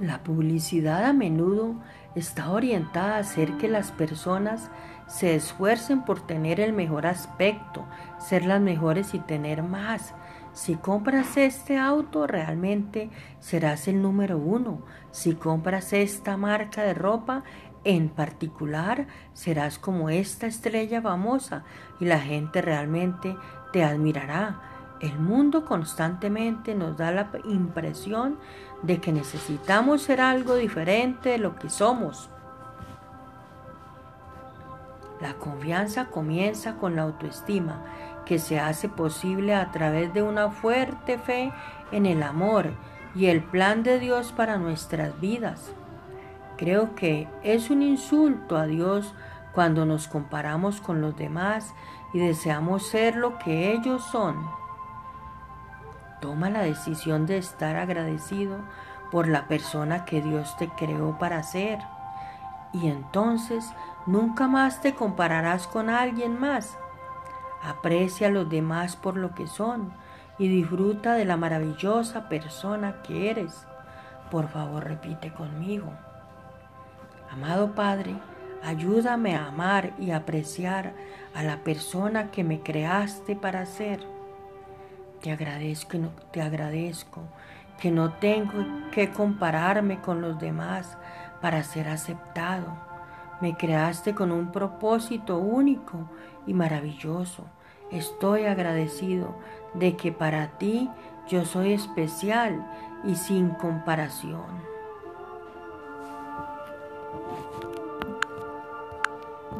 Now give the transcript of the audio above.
La publicidad a menudo está orientada a hacer que las personas se esfuercen por tener el mejor aspecto, ser las mejores y tener más. Si compras este auto, realmente serás el número uno. Si compras esta marca de ropa, en particular, serás como esta estrella famosa y la gente realmente te admirará. El mundo constantemente nos da la impresión de que necesitamos ser algo diferente de lo que somos. La confianza comienza con la autoestima, que se hace posible a través de una fuerte fe en el amor y el plan de Dios para nuestras vidas. Creo que es un insulto a Dios cuando nos comparamos con los demás y deseamos ser lo que ellos son. Toma la decisión de estar agradecido por la persona que Dios te creó para ser y entonces nunca más te compararás con alguien más. Aprecia a los demás por lo que son y disfruta de la maravillosa persona que eres. Por favor, repite conmigo. Amado Padre, ayúdame a amar y apreciar a la persona que me creaste para ser. Te agradezco, te agradezco que no tengo que compararme con los demás para ser aceptado. Me creaste con un propósito único y maravilloso. Estoy agradecido de que para ti yo soy especial y sin comparación.